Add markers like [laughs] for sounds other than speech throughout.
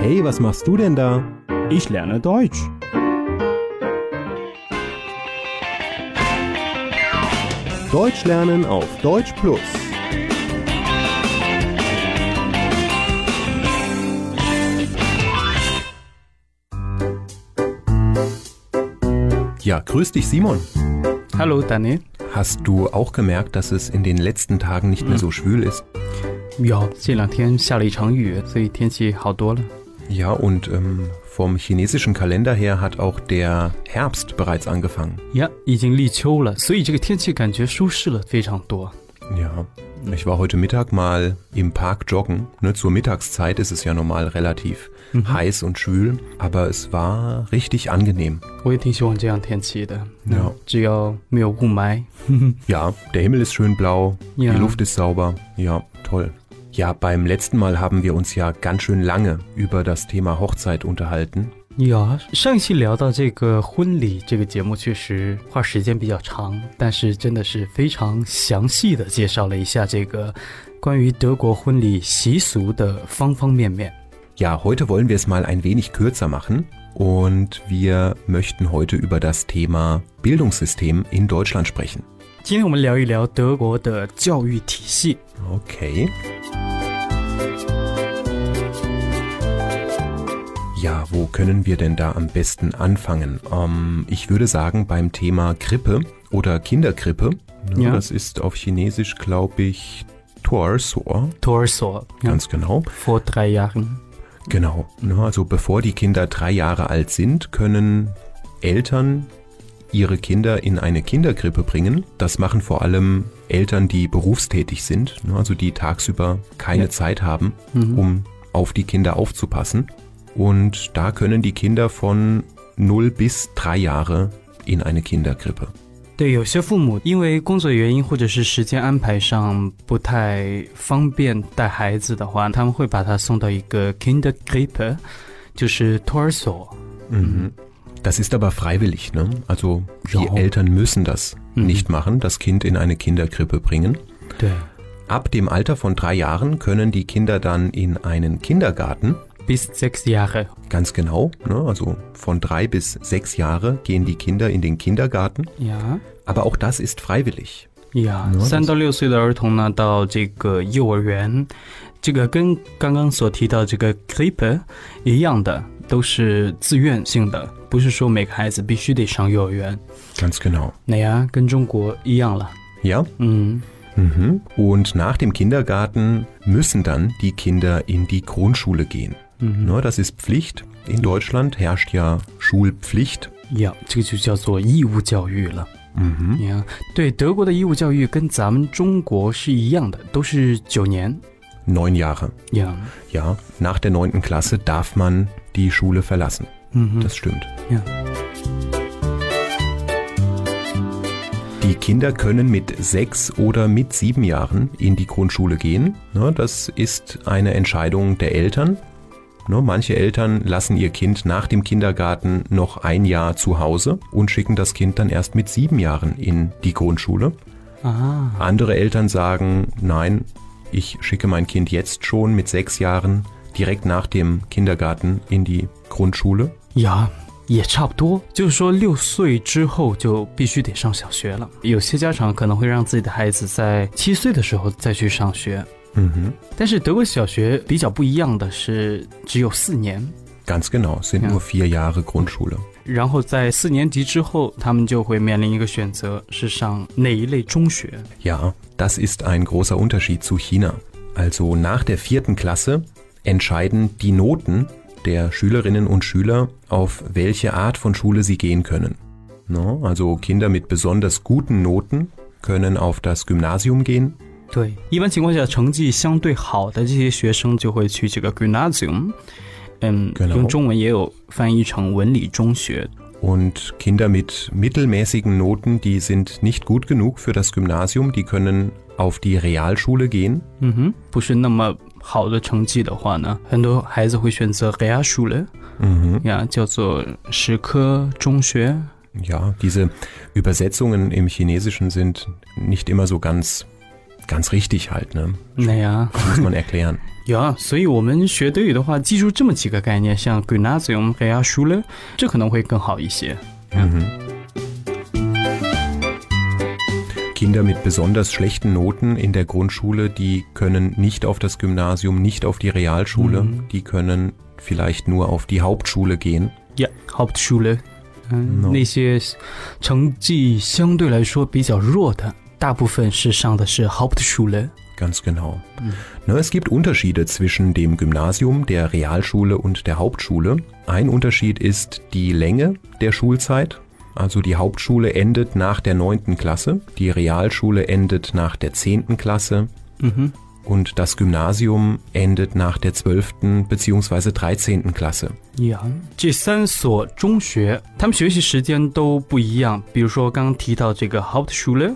Hey, was machst du denn da? Ich lerne Deutsch. Deutsch lernen auf Deutsch Plus. Ja, grüß dich Simon. Hallo Danny. Hast du auch gemerkt, dass es in den letzten Tagen nicht mehr so schwül ist? Ja, 这两天下了一场雨，所以天气好多了。 Ja, und ähm, vom chinesischen Kalender her hat auch der Herbst bereits angefangen. 呀，已经立秋了，所以这个天气感觉舒适了非常多。 Ja, ich war heute Mittag mal im Park joggen. Ne, zur Mittagszeit ist es ja normal relativ heiß und schwül, aber es war richtig angenehm. [laughs] 我也挺喜欢这样天气的。 Ja. 只要没有雾霾。 Ja, der Himmel ist schön blau, Ja. die Luft ist sauber. Ja, toll. Ja, beim letzten Mal haben wir uns ja ganz schön lange über das Thema Hochzeit unterhalten. 有上一期聊到这个婚礼这个节目，确实花时间比较长，但是真的是非常详细的介绍了一下这个关于德国婚礼习俗的方方面面。 Ja, heute wollen wir es mal ein wenig kürzer machen und wir möchten heute über das Thema Bildungssystem in Deutschland sprechen. 今天我们聊一聊德国的教育体系。 Okay. Ja, wo können wir denn da am besten anfangen? Ähm, ich würde sagen beim Thema Krippe oder Kinderkrippe. Ne, Ja. Das ist auf Chinesisch, glaube ich, Torsor. 托儿所， Ganz genau. vor drei Jahren。 Genau. Ne, Also bevor die Kinder drei Jahre alt sind, können Eltern ihre Kinder in eine Kinderkrippe bringen. Das machen vor allem Eltern, die berufstätig sind, ne, also die tagsüber keine Ja. Zeit haben, Mhm. um auf die Kinder aufzupassen. Und da können die Kinder von 0 bis 3 Jahre in eine Kinderkrippe. 对，有些父母因为工作原因或者是时间安排上不太方便带孩子的话，他们会把他送到一个 Kinderkrippe，就是托儿所。 Mhm. Das ist aber freiwillig, ne? Also die Ja. Eltern müssen das Mhm. nicht machen, das Kind in eine Kinderkrippe bringen. 对 Ab dem Alter von drei Jahren können die Kinder dann in einen Kindergarten. ，bis sechs Jahre。 Ganz genau, ne? also von drei bis sechs Jahre gehen die Kinder in den Kindergarten. Ja Aber auch das ist freiwillig. 呀 No，三到六岁的儿童呢，到这个幼儿园，这个跟刚刚所提到这个 Krippe 一样的， 都是自愿性的，不是说每个孩子必须得上幼儿园。 Ganz genau. 那呀，跟中国一样了。 Ja? 嗯， Mhm. Und nach dem Kindergarten müssen dann die Kinder in die Grundschule gehen. 嗯 Ne? Das ist Pflicht. In Deutschland herrscht ja Schulpflicht. 呀，这个就叫做义务教育了。 Mhm. 呀，对，德国的义务教育跟咱们中国是一样的，都是九年。 Neun Jahre. 呀， Ja, nach der neunten Klasse darf man die Schule verlassen. Mhm. Das stimmt. Ja. Die Kinder können mit sechs oder mit sieben Jahren in die Grundschule gehen. Ne, das ist eine Entscheidung der Eltern. Ne, manche Eltern lassen ihr Kind nach dem Kindergarten noch ein Jahr zu Hause und schicken das Kind dann erst mit sieben Jahren in die Grundschule. Aha. Andere Eltern sagen, nein, ich schicke mein Kind jetzt schon mit sechs Jahren direkt nach dem Kindergarten in die Grundschule. 呀，也差不多，就是说六岁之后就必须得上小学了。有些家长可能会让自己的孩子在七岁的时候再去上学， Mhm. 但是德国小学比较不一样的是，只有四年。 Ganz genau, es sind Ja. nur vier Jahre Grundschule. 然后在四年级之后，他们就会面临一个选择，是上哪一类中学。 Ja, das ist ein großer Unterschied zu China. Also nach der vierten Klasse entscheiden die Noten der Schülerinnen und Schüler, auf welche Art von Schule sie gehen können. No, also Kinder mit besonders guten Noten können auf das Gymnasium gehen. 对，一般情况下，成绩相对好的这些学生就会去这个 Gymnasium，嗯 Genau 用中文也有翻译成文理中学。 Und Kinder mit mittelmäßigen Noten, die sind nicht gut genug für das Gymnasium, die können auf die Realschule gehen. 嗯哼，不是那么 好的成绩的话呢，很多孩子会选择 Realschule，Mhm. 呀，叫做实科中学。Ja, diese Übersetzungen im Chinesischen sind nicht immer so ganz ganz richtig halt, ne? Naja. Muss man erklären. 呀，所以我们学德语的话，记住这么几个概念，像 Gymnasium、Realschule，这可能会更好一些。Kinder mit besonders schlechten Noten in der Grundschule, die können nicht auf das Gymnasium, nicht auf die Realschule, die können vielleicht nur auf die Hauptschule gehen. 呀、Hauptschule，嗯 No 那些成绩相对来说比较弱的，大部分是上的是 Hauptschule。 Ganz genau. Ne, es gibt Unterschiede zwischen dem Gymnasium, der Realschule und der Hauptschule. Ein Unterschied ist die Länge der Schulzeit. Also die Hauptschule endet nach der 9. Klasse, die Realschule endet nach der 10. Klasse 嗯哼， und das Gymnasium endet nach der 12. bzw. 13. Klasse. 呀，这三所中学，他们学习时间都不一样。比如说刚刚提到这个 Hauptschule，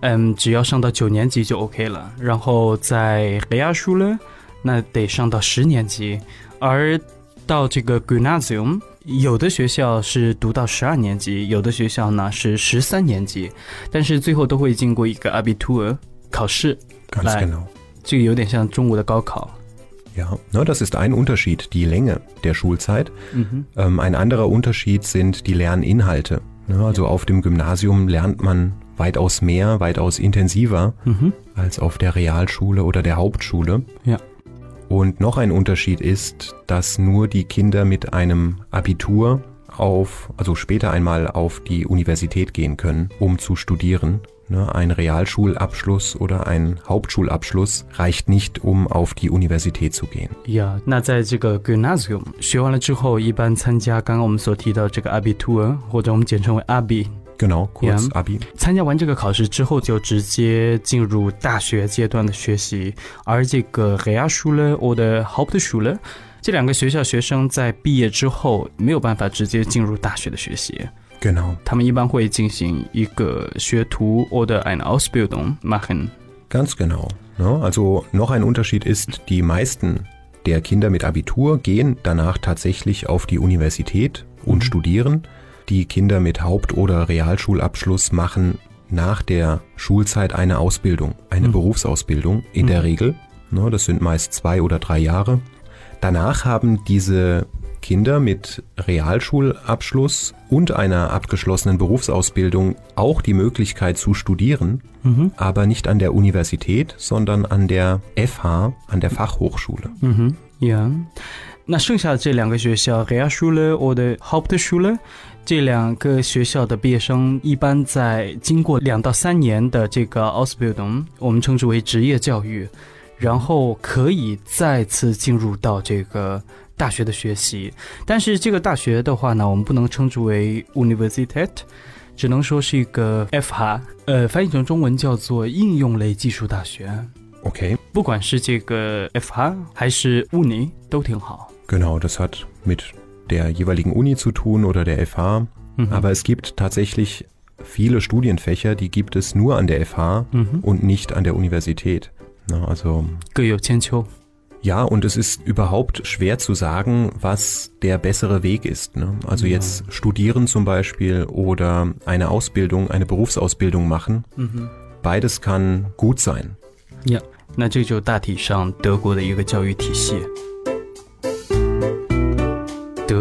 嗯，只要上到九年级就 OK 了。然后在 Realschule，那得上到十年级，而到这个 Gymnasium， 有的学校是读到十二年级，有的学校呢是十三年级，但是最后都会经过一个 Abitur 考试，Ganz Nein. genau. 这个有点像中国的高考。Ja, ne, das ist ein Unterschied, die Länge der Schulzeit. 嗯哼，Ähm, ein anderer Unterschied sind die Lerninhalte. Ne, also auf dem Gymnasium lernt man weitaus mehr, weitaus intensiver 嗯哼，als auf der Realschule oder der Hauptschule. Ja. Und noch ein Unterschied ist, dass nur die Kinder mit einem Abitur auf, also später einmal auf die Universität gehen können, um zu studieren. Ne, ein Realschulabschluss oder ein Hauptschulabschluss reicht nicht, um auf die Universität zu gehen. 呀那在这个 Gymnasium 学完了之后，一般参加刚刚我们所提到这个 Abitur，或者我们简称为 Abi。 Genau, kurz Ja. Abi. 参加完这个考试之后，就直接进入大学阶段的学习。而这个 Realschule 或者 Hauptschule 这两个学校学生在毕业之后没有办法直接进入大学的学习， Genau. 他们一般会进行一个学徒或者 eine Ausbildung machen。 Ganz genau. Ne? Also noch ein Unterschied ist, die meisten der Kinder mit Abitur gehen danach tatsächlich auf die Universität und Mhm. studieren. Die Kinder mit Haupt- oder Realschulabschluss machen nach der Schulzeit eine Ausbildung, eine Mhm. Berufsausbildung in der Mhm. Regel. Ne? Das sind meist zwei oder drei Jahre. Danach haben diese Kinder mit Realschulabschluss und einer abgeschlossenen Berufsausbildung auch die Möglichkeit zu studieren, 嗯哼， aber nicht an der Universität, sondern an der FH, an der Fachhochschule. 嗯哼，Yeah。那剩下的这两个学校 Realschule 或者 Hauptschule 这两个学校的毕业生，一般在经过两到三年的这个 Ausbildung，我们称之为职业教育，然后可以再次进入到这个大学的学习。但是这个大学的话呢，我们不能称之为 Universität，只能说是一个 FH，呃，翻译成中文叫做应用类技术大学。Okay, 不管是这个 FH 还是 Uni 都挺好。genau, das hat mit der jeweiligen Uni zu tun oder der FH. 嗯哼 Aber es gibt tatsächlich viele Studienfächer, die gibt es nur an der FH 嗯哼， und nicht an der Universität. Na, also 各有千秋。 ja, und es ist überhaupt schwer zu sagen, was der bessere Weg ist. Ne? Also Ja. jetzt studieren zum Beispiel oder eine Ausbildung, eine Berufsausbildung machen. 嗯哼， Beides kann gut sein. 那这就大体上德国的一个教育体系。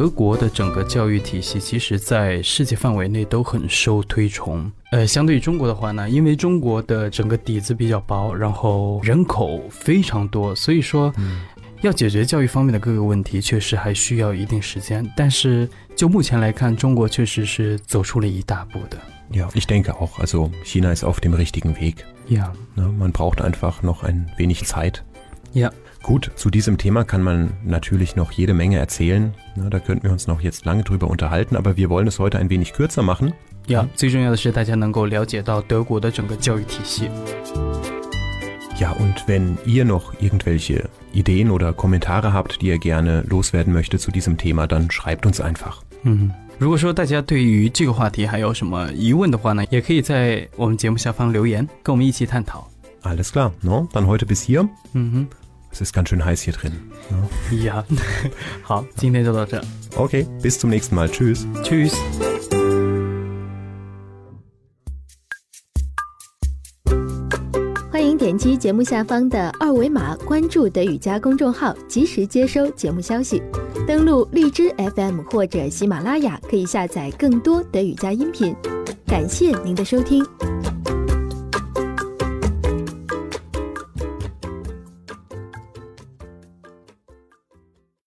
德国的整个教育体系，其实在世界范围内都很受推崇。呃，相对于中国的话呢，因为中国的整个底子比较薄，然后人口非常多，所以说要解决教育方面的各个问题，确实还需要一定时间。但是就目前来看，中国确实是走出了一大步的。Ja, ich denke auch. Also China ist auf dem richtigen Weg. Ja, Ne? Man braucht einfach noch ein wenig Zeit. Ja. Gut, zu diesem Thema kann man natürlich noch jede Menge erzählen. Ne? Da könnten wir uns noch jetzt lange drüber unterhalten, aber wir wollen es heute ein wenig kürzer machen. 呀、最重要的是大家能够了解到德国的整个教育体系。 Ja, und wenn ihr noch irgendwelche Ideen oder Kommentare habt, die ihr gerne loswerden möchtet zu diesem Thema, dann schreibt uns einfach. 嗯，如果说大家对于这个话题还有什么疑问的话呢，也可以在我们节目下方留言，跟我们一起探讨。 Alles klar, ne? Dann heute bis hier. 嗯 Es ist ganz schön heiß hier drin. 哼，呀，好，今天就到这 Okay, bis zum nächsten Mal. Tschüss.，Tschüss。欢迎点点击节目下方的二维码关注德语家公众号，及时接收节目消息。登录荔枝 FM 或者喜马拉雅，可以下载更多德语家音频。感谢您的收听。